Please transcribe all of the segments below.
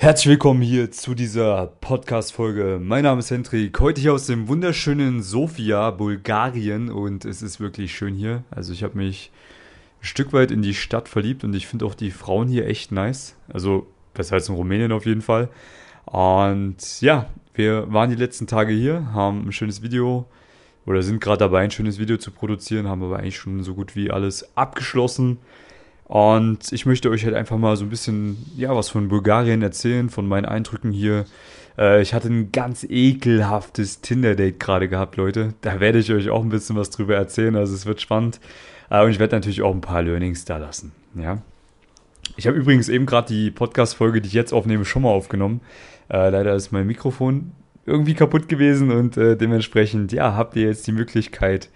Herzlich willkommen hier zu dieser Podcast-Folge. Mein Name ist Hendrik, heute hier aus dem wunderschönen Sofia, Bulgarien und es ist wirklich schön hier. Also ich habe mich ein Stück weit in die Stadt verliebt und ich finde auch die Frauen hier echt nice. Also besser als in Rumänien auf jeden Fall. Und ja, wir waren die letzten Tage hier, haben ein schönes Video oder sind gerade dabei, ein schönes Video zu produzieren, haben aber eigentlich schon so gut wie alles abgeschlossen. Und ich möchte euch halt einfach mal so ein bisschen, ja, was von Bulgarien erzählen, von meinen Eindrücken hier. Äh, ich hatte ein ganz ekelhaftes Tinder-Date gerade gehabt, Leute. Da werde ich euch auch ein bisschen was drüber erzählen, also es wird spannend. Äh, und ich werde natürlich auch ein paar Learnings da lassen, ja. Ich habe übrigens eben gerade die Podcast-Folge, die ich jetzt aufnehme, schon mal aufgenommen. Äh, leider ist mein Mikrofon irgendwie kaputt gewesen und äh, dementsprechend, ja, habt ihr jetzt die Möglichkeit,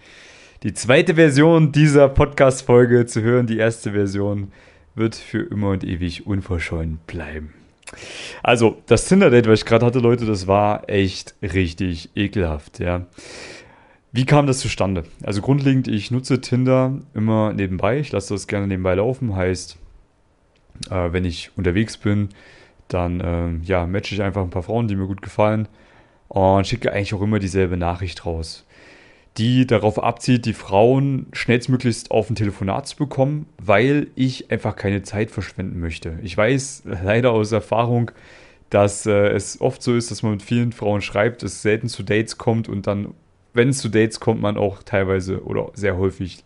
die zweite Version dieser Podcast-Folge zu hören. Die erste Version wird für immer und ewig unverschollen bleiben. Also, das Tinder-Date, was ich gerade hatte, Leute, das war echt richtig ekelhaft, ja. Wie kam das zustande? Also grundlegend, ich nutze Tinder immer nebenbei. Ich lasse das gerne nebenbei laufen. Heißt, äh, wenn ich unterwegs bin, dann äh, ja, matche ich einfach ein paar Frauen, die mir gut gefallen und schicke eigentlich auch immer dieselbe Nachricht raus die darauf abzielt, die Frauen schnellstmöglichst auf ein Telefonat zu bekommen, weil ich einfach keine Zeit verschwenden möchte. Ich weiß leider aus Erfahrung, dass äh, es oft so ist, dass man mit vielen Frauen schreibt, es selten zu Dates kommt und dann, wenn es zu Dates kommt, man auch teilweise oder sehr häufig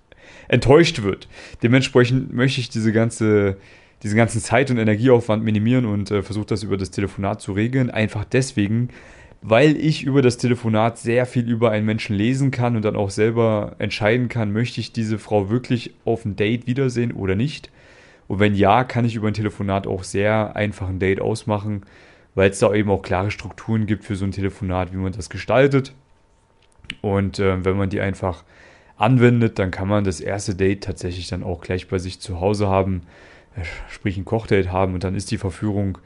enttäuscht wird. Dementsprechend möchte ich diese ganze diesen ganzen Zeit- und Energieaufwand minimieren und äh, versuche das über das Telefonat zu regeln. Einfach deswegen, weil ich über das Telefonat sehr viel über einen Menschen lesen kann und dann auch selber entscheiden kann, möchte ich diese Frau wirklich auf ein Date wiedersehen oder nicht. Und wenn ja, kann ich über ein Telefonat auch sehr einfach ein Date ausmachen, weil es da eben auch klare Strukturen gibt für so ein Telefonat, wie man das gestaltet. Und äh, wenn man die einfach anwendet, dann kann man das erste Date tatsächlich dann auch gleich bei sich zu Hause haben, äh, sprich ein Kochdate haben und dann ist die Verführung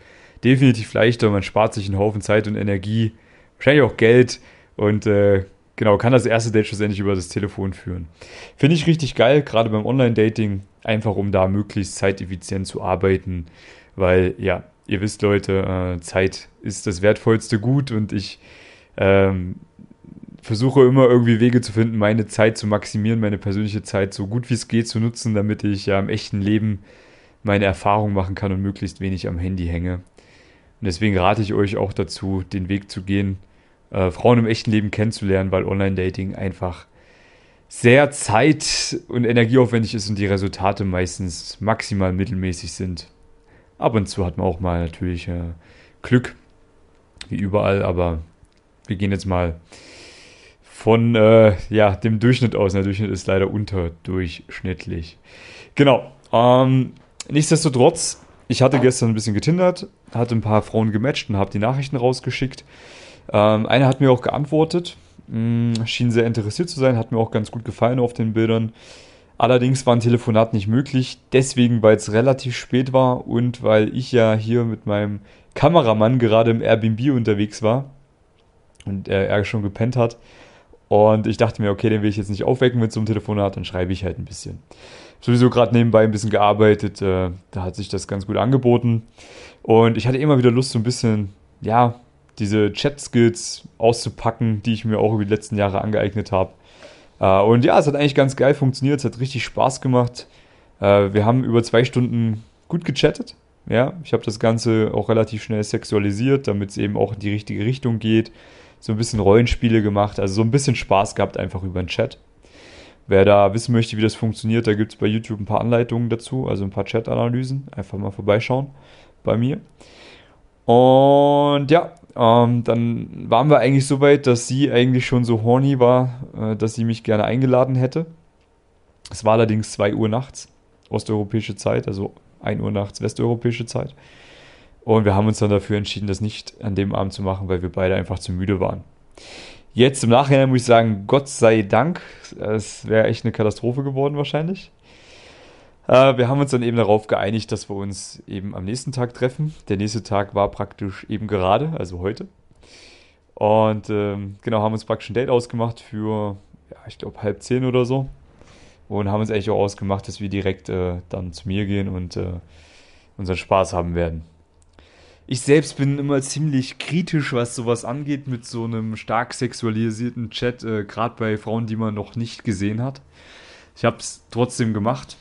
definitiv leichter. Man spart sich einen Haufen Zeit und Energie, wahrscheinlich auch Geld und äh, genau, kann das erste Date schlussendlich über das Telefon führen. Finde ich richtig geil, gerade beim Online-Dating, einfach um da möglichst zeiteffizient zu arbeiten, weil ja, ihr wisst Leute, äh, Zeit ist das wertvollste Gut und ich ähm, versuche immer irgendwie Wege zu finden, meine Zeit zu maximieren, meine persönliche Zeit so gut wie es geht zu nutzen, damit ich ja im echten Leben meine Erfahrungen machen kann und möglichst wenig am Handy hänge. Und deswegen rate ich euch auch dazu, den Weg zu gehen, äh, Frauen im echten Leben kennenzulernen, weil Online-Dating einfach sehr zeit- und energieaufwendig ist und die Resultate meistens maximal mittelmäßig sind. Ab und zu hat man auch mal natürlich äh, Glück, wie überall, aber wir gehen jetzt mal von äh, ja, dem Durchschnitt aus. Der Durchschnitt ist leider unterdurchschnittlich. Genau. Ähm, nichtsdestotrotz ich hatte gestern ein bisschen getindert, hatte ein paar Frauen gematcht und habe die Nachrichten rausgeschickt. Ähm, eine hat mir auch geantwortet, mh, hm, schien sehr interessiert zu sein, hat mir auch ganz gut gefallen auf den Bildern. Allerdings war ein Telefonat nicht möglich, deswegen, weil es relativ spät war und weil ich ja hier mit meinem Kameramann gerade im Airbnb unterwegs war und er, er schon gepennt hat. Und ich dachte mir, okay, den will ich jetzt nicht aufwecken mit so einem Telefonat, dann schreibe ich halt ein bisschen sowieso gerade nebenbei ein bisschen gearbeitet. Äh, da hat sich das ganz gut angeboten. Und ich hatte immer wieder Lust, so ein bisschen, ja, diese Chat-Skills auszupacken, die ich mir auch über die letzten Jahre angeeignet habe. Äh, und ja, es hat eigentlich ganz geil funktioniert. Es hat richtig Spaß gemacht. Äh, wir haben über zwei Stunden gut gechattet. Ja, ich habe das Ganze auch relativ schnell sexualisiert, damit es eben auch in die richtige Richtung geht. So ein bisschen Rollenspiele gemacht, also so ein bisschen Spaß gehabt einfach über den Chat. Wer da wissen möchte, wie das funktioniert, da gibt es bei YouTube ein paar Anleitungen dazu, also ein paar Chat-Analysen. Einfach mal vorbeischauen bei mir. Und ja, ähm, dann waren wir eigentlich so weit, dass sie eigentlich schon so horny war, äh, dass sie mich gerne eingeladen hätte. Es war allerdings 2 Uhr nachts, osteuropäische Zeit, also 1 Uhr nachts, westeuropäische Zeit. Und wir haben uns dann dafür entschieden, das nicht an dem Abend zu machen, weil wir beide einfach zu müde waren. Jetzt im Nachhinein muss ich sagen, Gott sei Dank, es wäre echt eine Katastrophe geworden wahrscheinlich. Äh, wir haben uns dann eben darauf geeinigt, dass wir uns eben am nächsten Tag treffen. Der nächste Tag war praktisch eben gerade, also heute. Und ähm, genau, haben uns praktisch ein Date ausgemacht für, ja, ich glaube, halb zehn oder so. Und haben uns eigentlich auch ausgemacht, dass wir direkt äh, dann zu mir gehen und äh, unseren Spaß haben werden. Ich selbst bin immer ziemlich kritisch, was sowas angeht, mit so einem stark sexualisierten Chat, äh, gerade bei Frauen, die man noch nicht gesehen hat. Ich habe es trotzdem gemacht.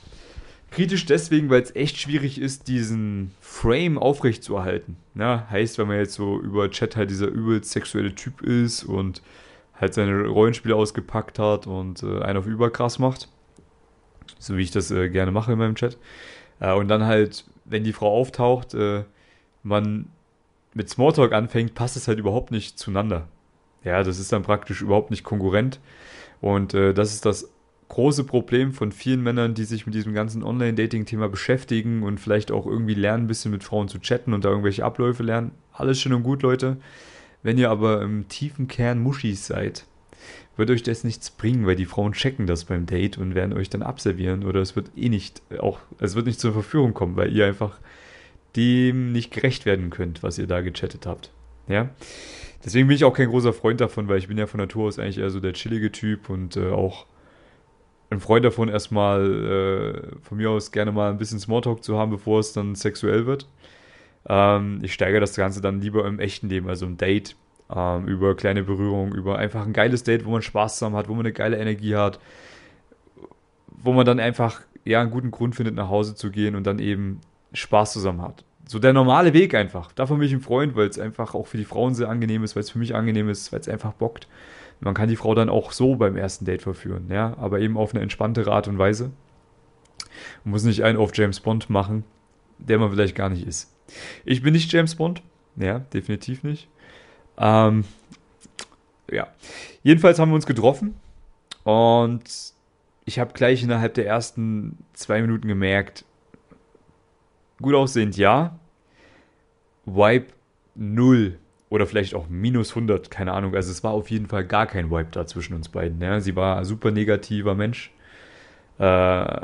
Kritisch deswegen, weil es echt schwierig ist, diesen Frame aufrechtzuerhalten. Ja, heißt, wenn man jetzt so über Chat halt dieser übelst sexuelle Typ ist und halt seine Rollenspiele ausgepackt hat und äh, einen auf überkrass macht. So wie ich das äh, gerne mache in meinem Chat. Äh, und dann halt, wenn die Frau auftaucht, äh, man mit Smalltalk anfängt, passt es halt überhaupt nicht zueinander. Ja, das ist dann praktisch überhaupt nicht konkurrent. Und äh, das ist das große Problem von vielen Männern, die sich mit diesem ganzen Online-Dating-Thema beschäftigen und vielleicht auch irgendwie lernen, ein bisschen mit Frauen zu chatten und da irgendwelche Abläufe lernen. Alles schön und gut, Leute. Wenn ihr aber im tiefen Kern Muschis seid, wird euch das nichts bringen, weil die Frauen checken das beim Date und werden euch dann abservieren oder es wird eh nicht auch, es wird nicht zur Verführung kommen, weil ihr einfach dem nicht gerecht werden könnt, was ihr da gechattet habt. Ja. Deswegen bin ich auch kein großer Freund davon, weil ich bin ja von Natur aus eigentlich eher so der chillige Typ und äh, auch ein Freund davon, erstmal äh, von mir aus gerne mal ein bisschen Smalltalk zu haben, bevor es dann sexuell wird. Ähm, ich steigere das Ganze dann lieber im echten Leben, also ein Date, ähm, über kleine Berührungen, über einfach ein geiles Date, wo man Spaß zusammen hat, wo man eine geile Energie hat, wo man dann einfach ja einen guten Grund findet, nach Hause zu gehen und dann eben Spaß zusammen hat. So der normale Weg einfach. Davon bin ich ein Freund, weil es einfach auch für die Frauen sehr angenehm ist, weil es für mich angenehm ist, weil es einfach bockt. Man kann die Frau dann auch so beim ersten Date verführen, ja, aber eben auf eine entspanntere Art und Weise. Man muss nicht einen auf James Bond machen, der man vielleicht gar nicht ist. Ich bin nicht James Bond, ja, definitiv nicht. Ähm, ja, jedenfalls haben wir uns getroffen und ich habe gleich innerhalb der ersten zwei Minuten gemerkt, gut aussehend ja, Wipe 0 oder vielleicht auch minus 100, keine Ahnung. Also es war auf jeden Fall gar kein Wipe da zwischen uns beiden. Ja. Sie war ein super negativer Mensch, äh,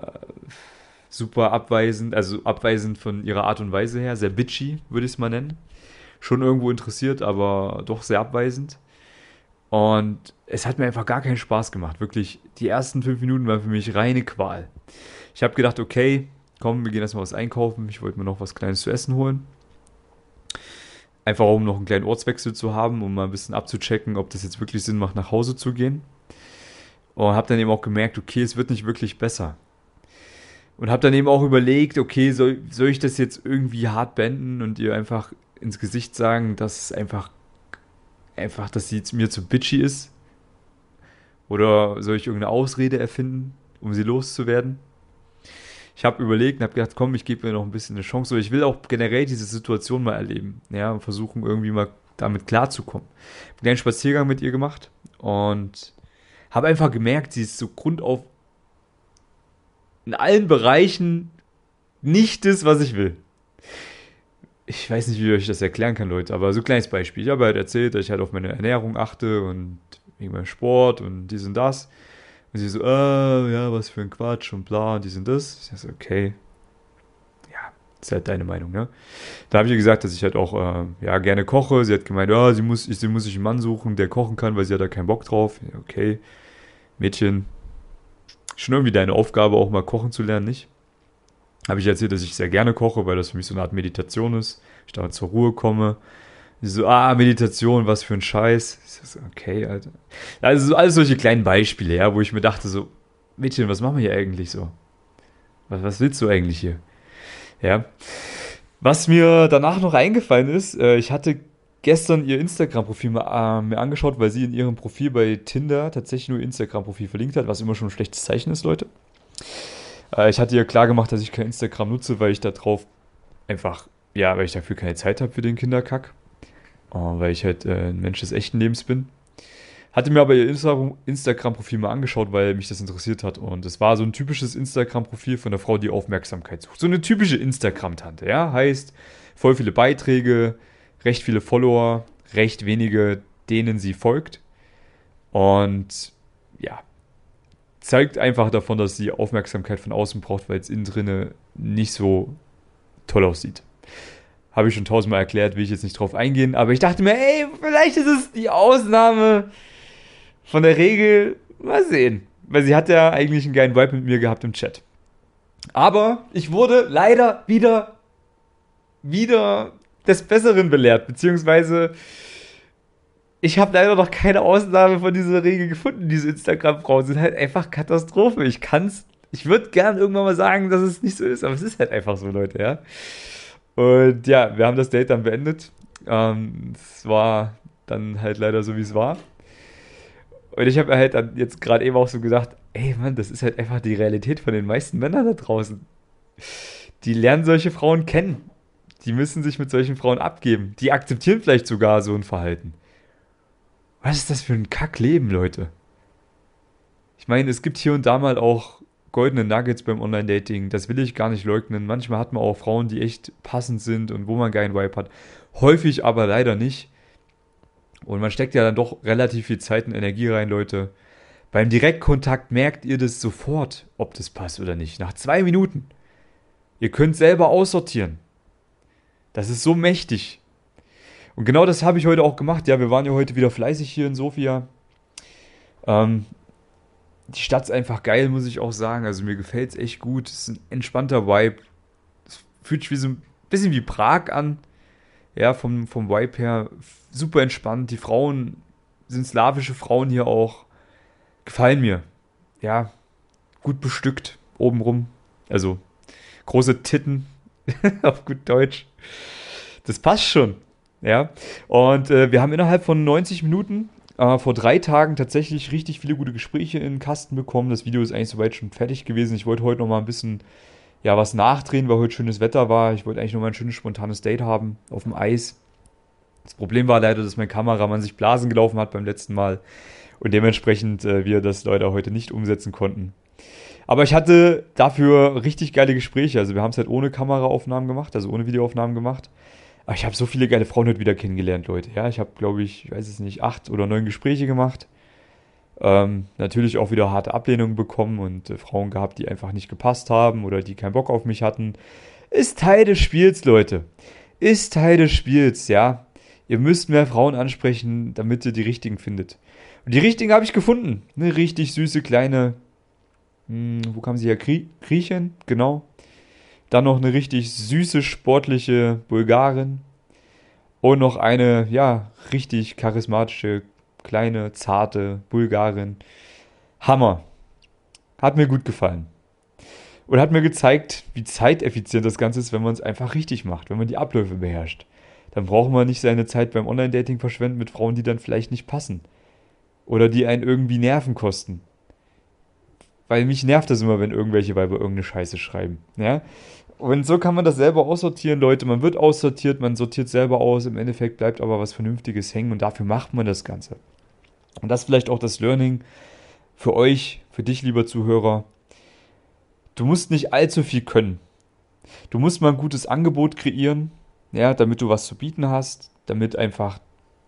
super abweisend, also abweisend von ihrer Art und Weise her, sehr bitchy, würde ich es mal nennen. Schon irgendwo interessiert, aber doch sehr abweisend. Und es hat mir einfach gar keinen Spaß gemacht. Wirklich, die ersten fünf Minuten waren für mich reine Qual. Ich habe gedacht, okay, komm, wir gehen erstmal was einkaufen. Ich wollte mir noch was Kleines zu essen holen. Einfach um noch einen kleinen Ortswechsel zu haben, um mal ein bisschen abzuchecken, ob das jetzt wirklich Sinn macht, nach Hause zu gehen. Und habe dann eben auch gemerkt, okay, es wird nicht wirklich besser. Und habe dann eben auch überlegt, okay, soll, soll ich das jetzt irgendwie hart beenden und ihr einfach ins Gesicht sagen, dass einfach, einfach, dass sie mir zu bitchy ist? Oder soll ich irgendeine Ausrede erfinden, um sie loszuwerden? Ich habe überlegt und habe gedacht, komm, ich gebe mir noch ein bisschen eine Chance. Ich will auch generell diese Situation mal erleben. Ja, und versuchen irgendwie mal damit klarzukommen. Ich habe einen Spaziergang mit ihr gemacht und habe einfach gemerkt, sie ist so grundauf in allen Bereichen nicht das, was ich will. Ich weiß nicht, wie ich das erklären kann, Leute, aber so ein kleines Beispiel. Ich habe halt erzählt, dass ich halt auf meine Ernährung achte und wegen meinem Sport und dies und das. Und sie so, äh, ja, was für ein Quatsch und bla und dies und das. Ich so, okay. Ja, ist halt deine Meinung, ne? Da habe ich ihr gesagt, dass ich halt auch, äh, ja, gerne koche. Sie hat gemeint, ja, sie muss, sie muss sich einen Mann suchen, der kochen kann, weil sie hat da keinen Bock drauf. Okay, Mädchen, schon irgendwie deine Aufgabe, auch mal kochen zu lernen, nicht? Habe ich erzählt, dass ich sehr gerne koche, weil das für mich so eine Art Meditation ist. Ich da zur Ruhe komme die so, ah, Meditation, was für ein Scheiß. So, okay, Alter. Also so alles solche kleinen Beispiele, ja, wo ich mir dachte so, Mädchen, was machen wir hier eigentlich so? Was, was willst du eigentlich hier? Ja. Was mir danach noch eingefallen ist, äh, ich hatte gestern ihr Instagram-Profil äh, mir angeschaut, weil sie in ihrem Profil bei Tinder tatsächlich nur Instagram-Profil verlinkt hat, was immer schon ein schlechtes Zeichen ist, Leute. Äh, ich hatte ihr klar gemacht, dass ich kein Instagram nutze, weil ich da drauf einfach, ja, weil ich dafür keine Zeit habe für den Kinderkack weil ich halt äh, ein Mensch des echten Lebens bin. Hatte mir aber ihr Instagram-Profil mal angeschaut, weil mich das interessiert hat. Und es war so ein typisches Instagram-Profil von einer Frau, die Aufmerksamkeit sucht. So eine typische Instagram-Tante, ja. Heißt, voll viele Beiträge, recht viele Follower, recht wenige, denen sie folgt. Und ja, zeigt einfach davon, dass sie Aufmerksamkeit von außen braucht, weil es innen drinne nicht so toll aussieht. Habe ich schon tausendmal erklärt, will ich jetzt nicht drauf eingehen. Aber ich dachte mir, ey, vielleicht ist es die Ausnahme von der Regel. Mal sehen. Weil sie hat ja eigentlich einen geilen Vibe mit mir gehabt im Chat. Aber ich wurde leider wieder, wieder des Besseren belehrt, beziehungsweise ich habe leider noch keine Ausnahme von dieser Regel gefunden. Diese Instagram-Frauen sind halt einfach Katastrophe. Ich kann's, ich würde gern irgendwann mal sagen, dass es nicht so ist, aber es ist halt einfach so, Leute, ja. Und ja, wir haben das Date dann beendet. Ähm, es war dann halt leider so, wie es war. Und ich habe halt dann jetzt gerade eben auch so gedacht, ey Mann, das ist halt einfach die Realität von den meisten Männern da draußen. Die lernen solche Frauen kennen. Die müssen sich mit solchen Frauen abgeben. Die akzeptieren vielleicht sogar so ein Verhalten. Was ist das für ein Kackleben, Leute? Ich meine, es gibt hier und da mal auch goldene Nuggets beim Online-Dating. Das will ich gar nicht leugnen. Manchmal hat man auch Frauen, die echt passend sind und wo man keinen Vibe hat. Häufig aber leider nicht. Und man steckt ja dann doch relativ viel Zeit und Energie rein, Leute. Beim Direktkontakt merkt ihr das sofort, ob das passt oder nicht. Nach zwei Minuten. Ihr könnt selber aussortieren. Das ist so mächtig. Und genau das habe ich heute auch gemacht. Ja, wir waren ja heute wieder fleißig hier in Sofia. Ähm, die Stadt ist einfach geil, muss ich auch sagen. Also mir gefällt es echt gut. Es ist ein entspannter Vibe. Es fühlt sich wie so ein bisschen wie Prag an. Ja, vom, vom Vibe her super entspannt. Die Frauen sind slawische Frauen hier auch. Gefallen mir. Ja, gut bestückt obenrum. Also große Titten auf gut Deutsch. Das passt schon. Ja, und äh, wir haben innerhalb von 90 Minuten äh, vor drei Tagen tatsächlich richtig viele gute Gespräche in den Kasten bekommen. Das Video ist eigentlich soweit schon fertig gewesen. Ich wollte heute noch mal ein bisschen ja, was nachdrehen, weil heute schönes Wetter war. Ich wollte eigentlich noch mal ein schönes spontanes Date haben auf dem Eis. Das Problem war leider, dass mein Kameramann sich Blasen gelaufen hat beim letzten Mal und dementsprechend äh, wir das leider heute nicht umsetzen konnten. Aber ich hatte dafür richtig geile Gespräche. Also wir haben es halt ohne Kameraaufnahmen gemacht, also ohne Videoaufnahmen gemacht. Aber ich habe so viele geile Frauen heute wieder kennengelernt, Leute. Ja, ich habe, glaube ich, ich weiß es nicht, acht oder neun Gespräche gemacht. Ähm, natürlich auch wieder harte Ablehnungen bekommen und äh, Frauen gehabt, die einfach nicht gepasst haben oder die keinen Bock auf mich hatten. Ist Teil des Spiels, Leute. Ist Teil des Spiels, ja. Ihr müsst mehr Frauen ansprechen, damit ihr die richtigen findet. Und die richtigen habe ich gefunden. Eine richtig süße kleine. Hm, wo kam sie her? Griechen, genau. Dann noch eine richtig süße, sportliche Bulgarin. Und noch eine, ja, richtig charismatische, kleine, zarte Bulgarin. Hammer. Hat mir gut gefallen. Und hat mir gezeigt, wie zeiteffizient das Ganze ist, wenn man es einfach richtig macht, wenn man die Abläufe beherrscht. Dann braucht man nicht seine Zeit beim Online-Dating verschwenden mit Frauen, die dann vielleicht nicht passen. Oder die einen irgendwie Nerven kosten. Weil mich nervt das immer, wenn irgendwelche Weiber irgendeine Scheiße schreiben. Ja? Und so kann man das selber aussortieren, Leute. Man wird aussortiert, man sortiert selber aus. Im Endeffekt bleibt aber was Vernünftiges hängen und dafür macht man das Ganze. Und das ist vielleicht auch das Learning für euch, für dich, lieber Zuhörer. Du musst nicht allzu viel können. Du musst mal ein gutes Angebot kreieren, ja, damit du was zu bieten hast, damit einfach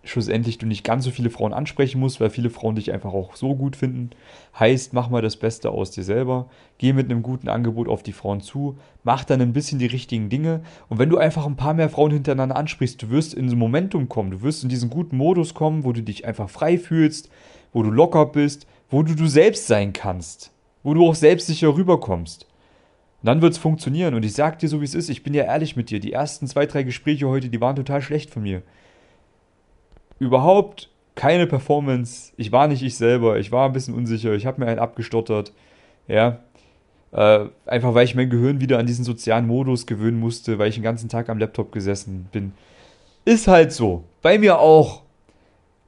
schlussendlich du nicht ganz so viele Frauen ansprechen musst, weil viele Frauen dich einfach auch so gut finden. Heißt, mach mal das Beste aus dir selber, geh mit einem guten Angebot auf die Frauen zu, mach dann ein bisschen die richtigen Dinge. Und wenn du einfach ein paar mehr Frauen hintereinander ansprichst, du wirst in so Momentum kommen, du wirst in diesen guten Modus kommen, wo du dich einfach frei fühlst, wo du locker bist, wo du du selbst sein kannst, wo du auch selbstsicher rüberkommst. Und dann wird es funktionieren. Und ich sag dir so wie es ist, ich bin ja ehrlich mit dir, die ersten zwei, drei Gespräche heute, die waren total schlecht von mir überhaupt keine Performance. Ich war nicht ich selber. Ich war ein bisschen unsicher. Ich habe mir einen abgestottert. Ja. Äh, einfach weil ich mein Gehirn wieder an diesen sozialen Modus gewöhnen musste, weil ich den ganzen Tag am Laptop gesessen bin. Ist halt so. Bei mir auch.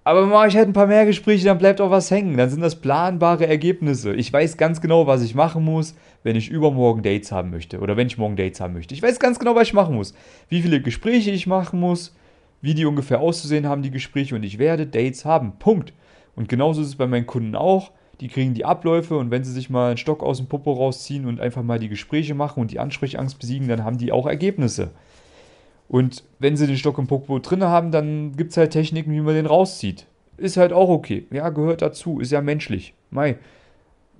Aber mache ich halt ein paar mehr Gespräche, dann bleibt auch was hängen. Dann sind das planbare Ergebnisse. Ich weiß ganz genau, was ich machen muss, wenn ich übermorgen Dates haben möchte. Oder wenn ich morgen Dates haben möchte. Ich weiß ganz genau, was ich machen muss. Wie viele Gespräche ich machen muss wie die ungefähr auszusehen haben, die Gespräche, und ich werde Dates haben. Punkt. Und genauso ist es bei meinen Kunden auch. Die kriegen die Abläufe und wenn sie sich mal einen Stock aus dem Popo rausziehen und einfach mal die Gespräche machen und die Ansprechangst besiegen, dann haben die auch Ergebnisse. Und wenn sie den Stock im Popo drin haben, dann gibt es halt Techniken, wie man den rauszieht. Ist halt auch okay. Ja, gehört dazu. Ist ja menschlich. Mai.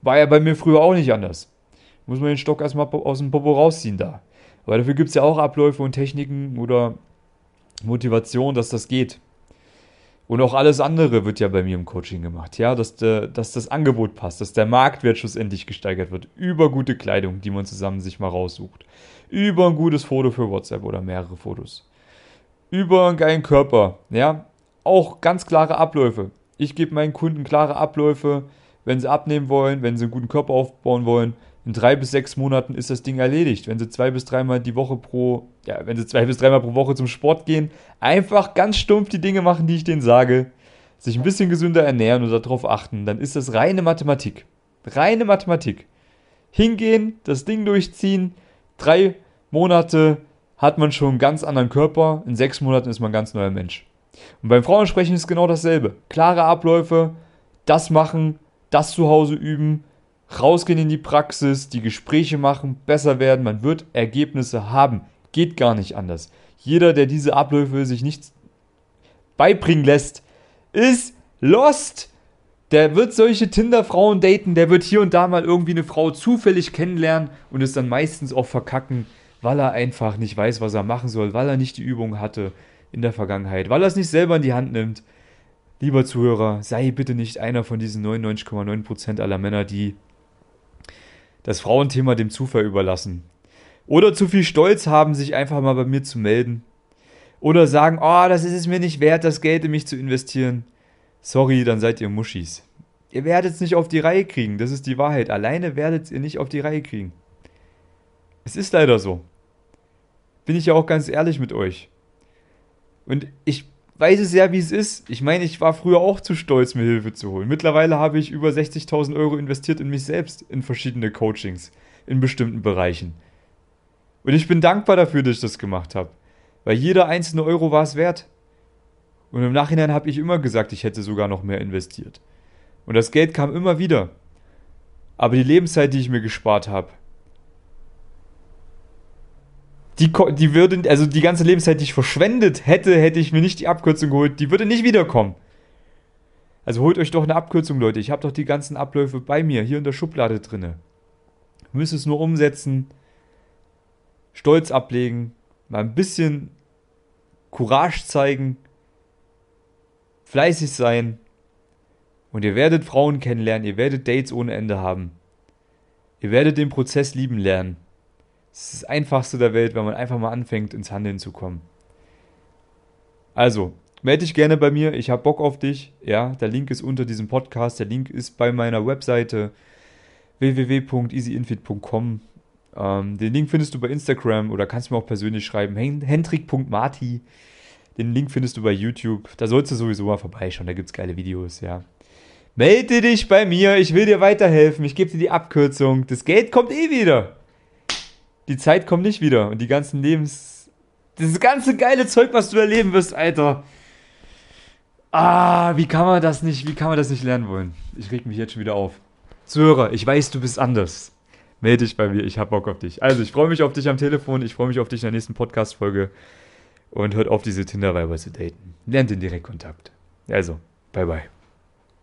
War ja bei mir früher auch nicht anders. Muss man den Stock erstmal aus dem Popo rausziehen da. Aber dafür gibt es ja auch Abläufe und Techniken oder Motivation, dass das geht. Und auch alles andere wird ja bei mir im Coaching gemacht. Ja, dass, de, dass das Angebot passt, dass der Marktwert schlussendlich gesteigert wird. Über gute Kleidung, die man zusammen sich mal raussucht. Über ein gutes Foto für WhatsApp oder mehrere Fotos. über einen geilen Körper. Ja, auch ganz klare Abläufe. Ich gebe meinen Kunden klare Abläufe, wenn sie abnehmen wollen, wenn sie einen guten Körper aufbauen wollen. In drei bis sechs Monaten ist das Ding erledigt. Wenn sie zwei bis dreimal die Woche pro, ja, wenn sie zwei bis dreimal pro Woche zum Sport gehen, einfach ganz stumpf die Dinge machen, die ich denen sage, sich ein bisschen gesünder ernähren und darauf achten, dann ist das reine Mathematik. Reine Mathematik. Hingehen, das Ding durchziehen, drei Monate hat man schon einen ganz anderen Körper, in sechs Monaten ist man ein ganz neuer Mensch. Und beim Frauensprechen ist genau dasselbe. Klare Abläufe, das machen, das zu Hause üben, rausgehen in die Praxis, die Gespräche machen, besser werden, man wird Ergebnisse haben. Geht gar nicht anders. Jeder, der diese Abläufe sich nicht beibringen lässt, ist lost. Der wird solche Tinder-Frauen daten, der wird hier und da mal irgendwie eine Frau zufällig kennenlernen und es dann meistens auch verkacken, weil er einfach nicht weiß, was er machen soll, weil er nicht die Übung hatte in der Vergangenheit, weil er es nicht selber in die Hand nimmt. Lieber Zuhörer, sei bitte nicht einer von diesen 99,9% aller Männer, die das Frauenthema dem Zufall überlassen. Oder zu viel Stolz haben, sich einfach mal bei mir zu melden. Oder sagen, oh, das ist es mir nicht wert, das Geld in mich zu investieren. Sorry, dann seid ihr Muschis. Ihr werdet es nicht auf die Reihe kriegen, das ist die Wahrheit. Alleine werdet ihr nicht auf die Reihe kriegen. Es ist leider so bin ich ja auch ganz ehrlich mit euch. Und ich weiß es ja, wie es ist. Ich meine, ich war früher auch zu stolz, mir Hilfe zu holen. Mittlerweile habe ich über 60.000 Euro investiert in mich selbst, in verschiedene Coachings, in bestimmten Bereichen. Und ich bin dankbar dafür, dass ich das gemacht habe. Weil jeder einzelne Euro war es wert. Und im Nachhinein habe ich immer gesagt, ich hätte sogar noch mehr investiert. Und das Geld kam immer wieder. Aber die Lebenszeit, die ich mir gespart habe, die, die würde, also die ganze Lebenszeit, die ich verschwendet hätte, hätte ich mir nicht die Abkürzung geholt, die würde nicht wiederkommen. Also holt euch doch eine Abkürzung, Leute. Ich habe doch die ganzen Abläufe bei mir, hier in der Schublade drinne. Müsst es nur umsetzen, Stolz ablegen, mal ein bisschen Courage zeigen, fleißig sein und ihr werdet Frauen kennenlernen, ihr werdet Dates ohne Ende haben. Ihr werdet den Prozess lieben lernen. Es ist das einfachste der Welt, wenn man einfach mal anfängt, ins Handeln zu kommen. Also, melde dich gerne bei mir. Ich habe Bock auf dich. Ja, der Link ist unter diesem Podcast. Der Link ist bei meiner Webseite www.easyinfit.com. Ähm, den Link findest du bei Instagram oder kannst mir auch persönlich schreiben. Hendrik.marti. Den Link findest du bei YouTube. Da sollst du sowieso mal vorbeischauen. Da gibt es geile Videos, ja. Melde dich bei mir. Ich will dir weiterhelfen. Ich gebe dir die Abkürzung. Das Geld kommt eh wieder die Zeit kommt nicht wieder und die ganzen Lebens. Dieses ganze geile Zeug, was du erleben wirst, Alter. Ah, wie kann man das nicht, wie kann man das nicht lernen wollen? Ich reg mich jetzt schon wieder auf. Zuhörer, ich weiß, du bist anders. Melde dich bei mir, ich hab Bock auf dich. Also, ich freue mich auf dich am Telefon, ich freue mich auf dich in der nächsten Podcast-Folge und hört auf, diese Tinder-Weiber zu daten. Lernt den Direktkontakt. Also, bye bye.